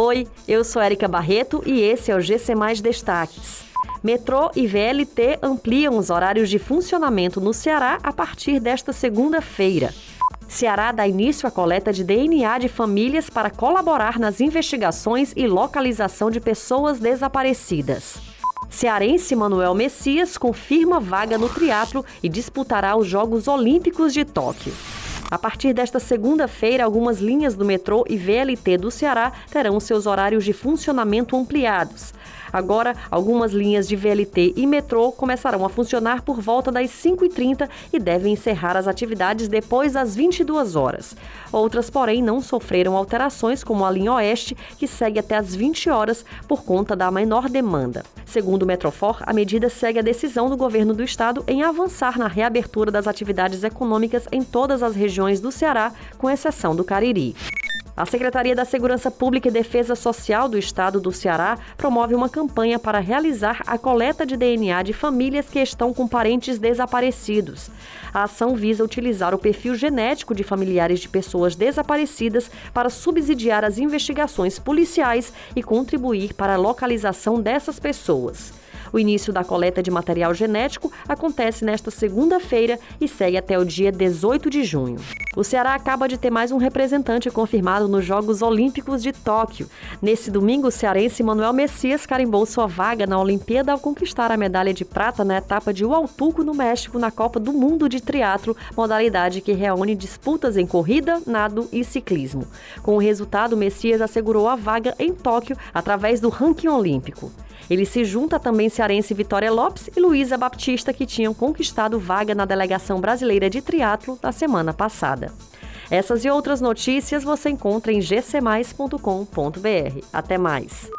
Oi, eu sou Erika Barreto e esse é o GC Mais Destaques. Metrô e VLT ampliam os horários de funcionamento no Ceará a partir desta segunda-feira. Ceará dá início à coleta de DNA de famílias para colaborar nas investigações e localização de pessoas desaparecidas. Cearense Manuel Messias confirma vaga no triatlo e disputará os Jogos Olímpicos de Tóquio. A partir desta segunda-feira, algumas linhas do metrô e VLT do Ceará terão seus horários de funcionamento ampliados. Agora, algumas linhas de VLT e metrô começarão a funcionar por volta das 5h30 e devem encerrar as atividades depois das 22 horas. Outras, porém, não sofreram alterações, como a linha Oeste, que segue até as 20 horas por conta da menor demanda. Segundo o Metrofor, a medida segue a decisão do governo do estado em avançar na reabertura das atividades econômicas em todas as regiões do Ceará, com exceção do Cariri. A Secretaria da Segurança Pública e Defesa Social do Estado do Ceará promove uma campanha para realizar a coleta de DNA de famílias que estão com parentes desaparecidos. A ação visa utilizar o perfil genético de familiares de pessoas desaparecidas para subsidiar as investigações policiais e contribuir para a localização dessas pessoas. O início da coleta de material genético acontece nesta segunda-feira e segue até o dia 18 de junho. O Ceará acaba de ter mais um representante confirmado nos Jogos Olímpicos de Tóquio. Nesse domingo, o cearense Manuel Messias carimbou sua vaga na Olimpíada ao conquistar a medalha de prata na etapa de Hualtuco, no México, na Copa do Mundo de Triatlo, modalidade que reúne disputas em corrida, nado e ciclismo. Com o resultado, Messias assegurou a vaga em Tóquio através do ranking olímpico. Ele se junta também cearense Vitória Lopes e Luísa Baptista, que tinham conquistado vaga na delegação brasileira de triatlo na semana passada. Essas e outras notícias você encontra em gcmais.com.br. Até mais.